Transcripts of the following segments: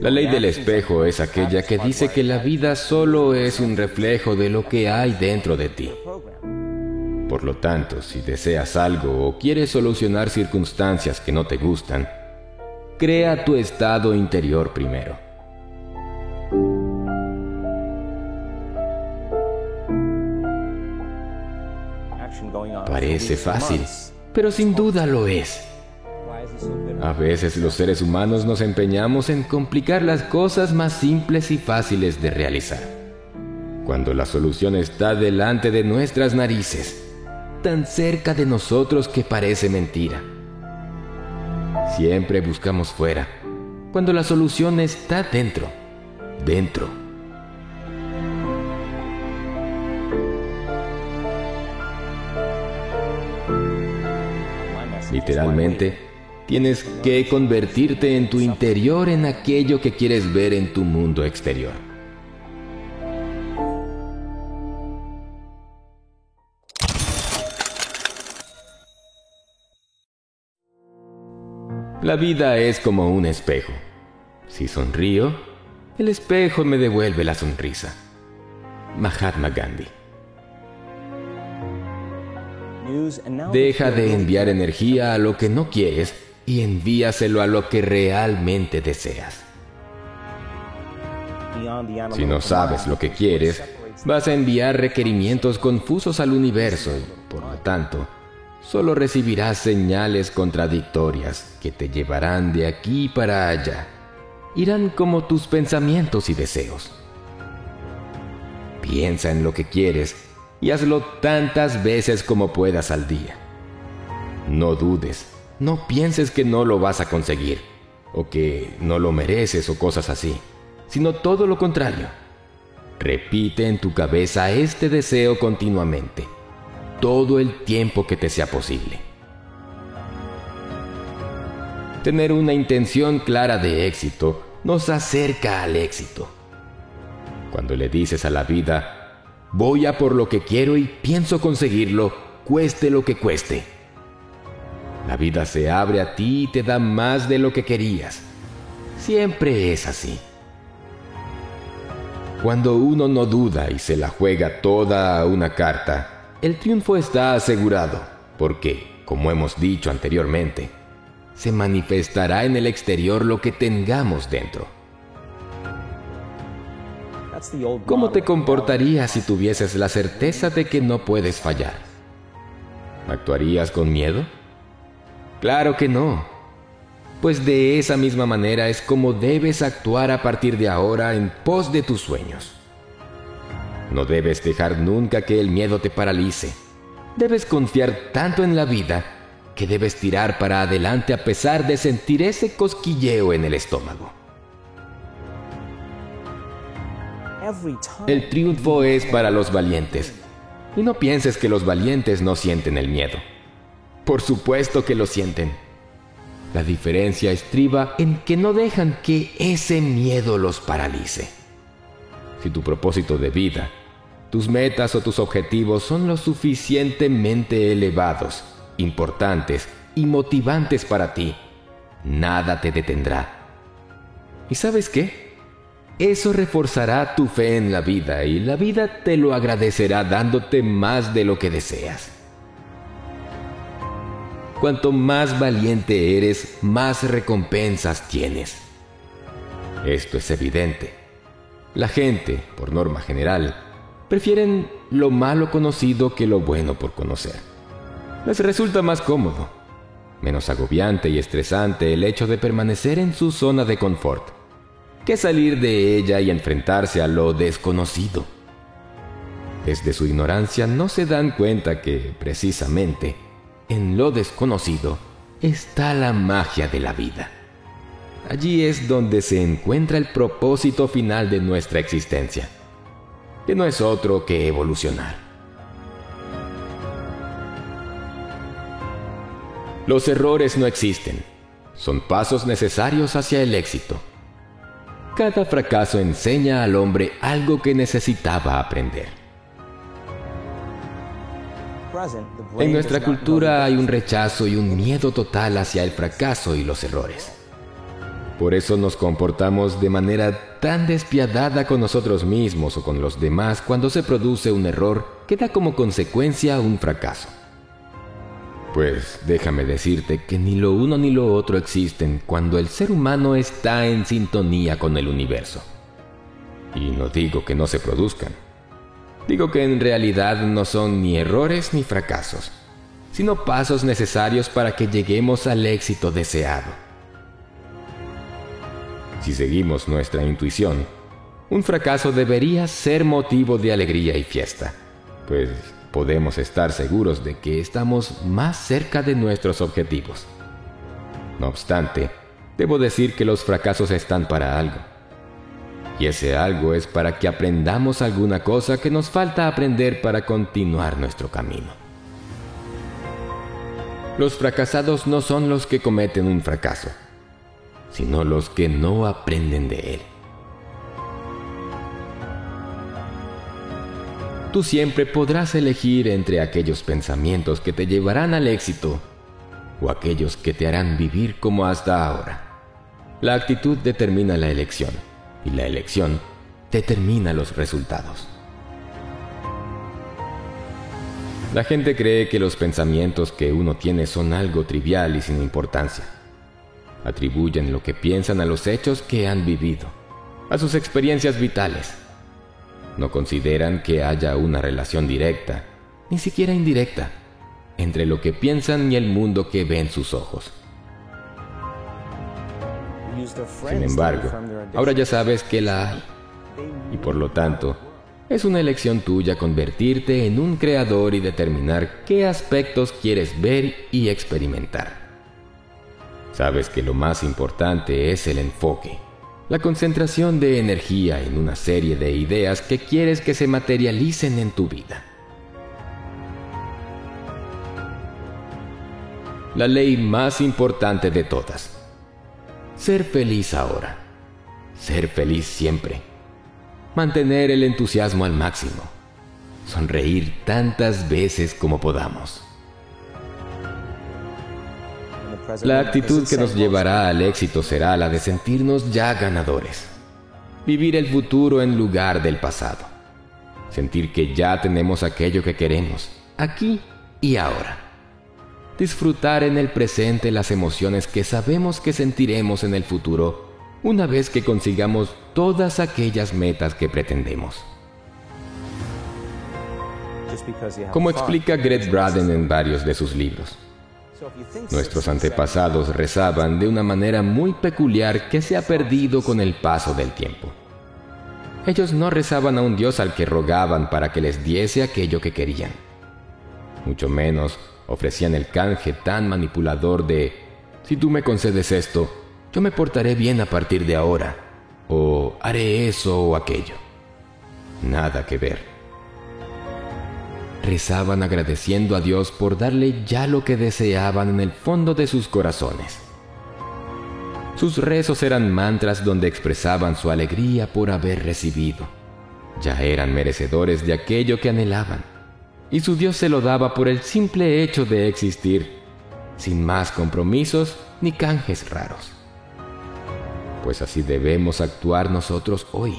La ley del espejo es aquella que dice que la vida solo es un reflejo de lo que hay dentro de ti. Por lo tanto, si deseas algo o quieres solucionar circunstancias que no te gustan, crea tu estado interior primero. Parece fácil, pero sin duda lo es. A veces los seres humanos nos empeñamos en complicar las cosas más simples y fáciles de realizar, cuando la solución está delante de nuestras narices, tan cerca de nosotros que parece mentira. Siempre buscamos fuera, cuando la solución está dentro, dentro. Literalmente, Tienes que convertirte en tu interior en aquello que quieres ver en tu mundo exterior. La vida es como un espejo. Si sonrío, el espejo me devuelve la sonrisa. Mahatma Gandhi. Deja de enviar energía a lo que no quieres y envíaselo a lo que realmente deseas. Si no sabes lo que quieres, vas a enviar requerimientos confusos al universo y, por lo tanto, solo recibirás señales contradictorias que te llevarán de aquí para allá. Irán como tus pensamientos y deseos. Piensa en lo que quieres y hazlo tantas veces como puedas al día. No dudes no pienses que no lo vas a conseguir, o que no lo mereces o cosas así, sino todo lo contrario. Repite en tu cabeza este deseo continuamente, todo el tiempo que te sea posible. Tener una intención clara de éxito nos acerca al éxito. Cuando le dices a la vida, voy a por lo que quiero y pienso conseguirlo, cueste lo que cueste la vida se abre a ti y te da más de lo que querías. Siempre es así. Cuando uno no duda y se la juega toda a una carta, el triunfo está asegurado, porque, como hemos dicho anteriormente, se manifestará en el exterior lo que tengamos dentro. ¿Cómo te comportarías si tuvieses la certeza de que no puedes fallar? ¿Actuarías con miedo? Claro que no. Pues de esa misma manera es como debes actuar a partir de ahora en pos de tus sueños. No debes dejar nunca que el miedo te paralice. Debes confiar tanto en la vida que debes tirar para adelante a pesar de sentir ese cosquilleo en el estómago. El triunfo es para los valientes. Y no pienses que los valientes no sienten el miedo. Por supuesto que lo sienten. La diferencia estriba en que no dejan que ese miedo los paralice. Si tu propósito de vida, tus metas o tus objetivos son lo suficientemente elevados, importantes y motivantes para ti, nada te detendrá. ¿Y sabes qué? Eso reforzará tu fe en la vida y la vida te lo agradecerá dándote más de lo que deseas. Cuanto más valiente eres, más recompensas tienes. Esto es evidente. La gente, por norma general, prefieren lo malo conocido que lo bueno por conocer. Les resulta más cómodo, menos agobiante y estresante el hecho de permanecer en su zona de confort, que salir de ella y enfrentarse a lo desconocido. Desde su ignorancia no se dan cuenta que, precisamente, en lo desconocido está la magia de la vida. Allí es donde se encuentra el propósito final de nuestra existencia, que no es otro que evolucionar. Los errores no existen, son pasos necesarios hacia el éxito. Cada fracaso enseña al hombre algo que necesitaba aprender. En nuestra cultura hay un rechazo y un miedo total hacia el fracaso y los errores. Por eso nos comportamos de manera tan despiadada con nosotros mismos o con los demás cuando se produce un error que da como consecuencia un fracaso. Pues déjame decirte que ni lo uno ni lo otro existen cuando el ser humano está en sintonía con el universo. Y no digo que no se produzcan. Digo que en realidad no son ni errores ni fracasos, sino pasos necesarios para que lleguemos al éxito deseado. Si seguimos nuestra intuición, un fracaso debería ser motivo de alegría y fiesta, pues podemos estar seguros de que estamos más cerca de nuestros objetivos. No obstante, debo decir que los fracasos están para algo. Y ese algo es para que aprendamos alguna cosa que nos falta aprender para continuar nuestro camino. Los fracasados no son los que cometen un fracaso, sino los que no aprenden de él. tú siempre podrás elegir entre aquellos pensamientos que te llevarán al éxito o aquellos que te harán vivir como hasta ahora. La actitud determina la elección y la elección determina los resultados. La gente cree que los pensamientos que uno tiene son algo trivial y sin importancia. Atribuyen lo que piensan a los hechos que han vivido, a sus experiencias vitales no consideran que haya una relación directa, ni siquiera indirecta, entre lo que piensan y el mundo que ven sus ojos. Sin embargo, ahora ya sabes que la hay. Y por lo tanto, es una elección tuya convertirte en un creador y determinar qué aspectos quieres ver y experimentar. Sabes que lo más importante es el enfoque la concentración de energía en una serie de ideas que quieres que se materialicen en tu vida. La ley más importante de todas. Ser feliz ahora. Ser feliz siempre. Mantener el entusiasmo al máximo. Sonreír tantas veces como podamos. La actitud que nos llevará al éxito será la de sentirnos ya ganadores. Vivir el futuro en lugar del pasado. Sentir que ya tenemos aquello que queremos, aquí y ahora. Disfrutar en el presente las emociones que sabemos que sentiremos en el futuro una vez que consigamos todas aquellas metas que pretendemos. Como explica Greg Braden en varios de sus libros, Nuestros antepasados rezaban de una manera muy peculiar que se ha perdido con el paso del tiempo. Ellos no rezaban a un Dios al que rogaban para que les diese aquello que querían. Mucho menos ofrecían el canje tan manipulador de, si tú me concedes esto, yo me portaré bien a partir de ahora, o haré eso o aquello. Nada que ver rezaban agradeciendo a Dios por darle ya lo que deseaban en el fondo de sus corazones. Sus rezos eran mantras donde expresaban su alegría por haber recibido. Ya eran merecedores de aquello que anhelaban, y su Dios se lo daba por el simple hecho de existir, sin más compromisos ni canjes raros. Pues así debemos actuar nosotros hoy,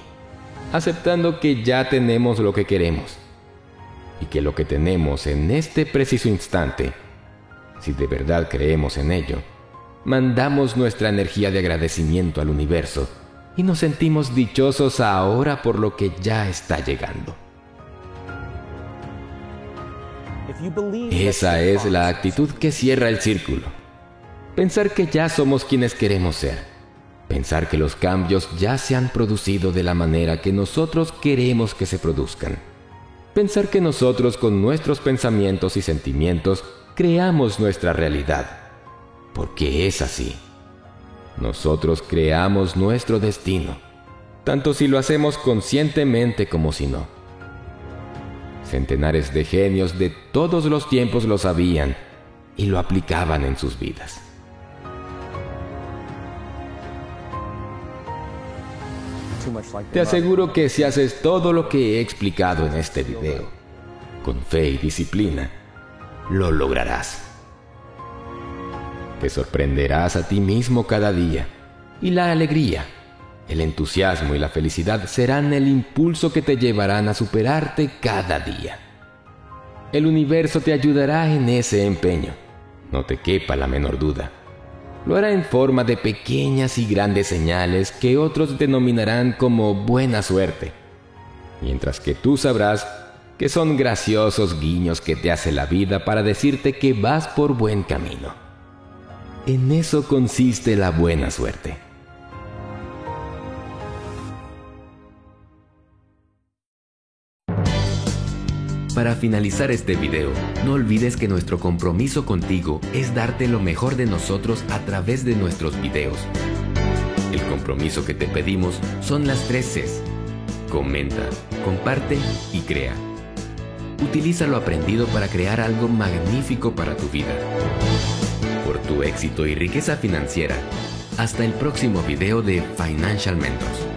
aceptando que ya tenemos lo que queremos y que lo que tenemos en este preciso instante, si de verdad creemos en ello, mandamos nuestra energía de agradecimiento al universo y nos sentimos dichosos ahora por lo que ya está llegando. Esa es la actitud que cierra el círculo. Pensar que ya somos quienes queremos ser. Pensar que los cambios ya se han producido de la manera que nosotros queremos que se produzcan pensar que nosotros con nuestros pensamientos y sentimientos creamos nuestra realidad, porque es así. Nosotros creamos nuestro destino, tanto si lo hacemos conscientemente como si no. Centenares de genios de todos los tiempos lo sabían y lo aplicaban en sus vidas. Te aseguro que si haces todo lo que he explicado en este video, con fe y disciplina, lo lograrás. Te sorprenderás a ti mismo cada día y la alegría, el entusiasmo y la felicidad serán el impulso que te llevarán a superarte cada día. El universo te ayudará en ese empeño, no te quepa la menor duda. Lo hará en forma de pequeñas y grandes señales que otros denominarán como buena suerte, mientras que tú sabrás que son graciosos guiños que te hace la vida para decirte que vas por buen camino. En eso consiste la buena suerte. Para finalizar este video, no olvides que nuestro compromiso contigo es darte lo mejor de nosotros a través de nuestros videos. El compromiso que te pedimos son las tres Cs. Comenta, comparte y crea. Utiliza lo aprendido para crear algo magnífico para tu vida. Por tu éxito y riqueza financiera. Hasta el próximo video de Financial Mentors.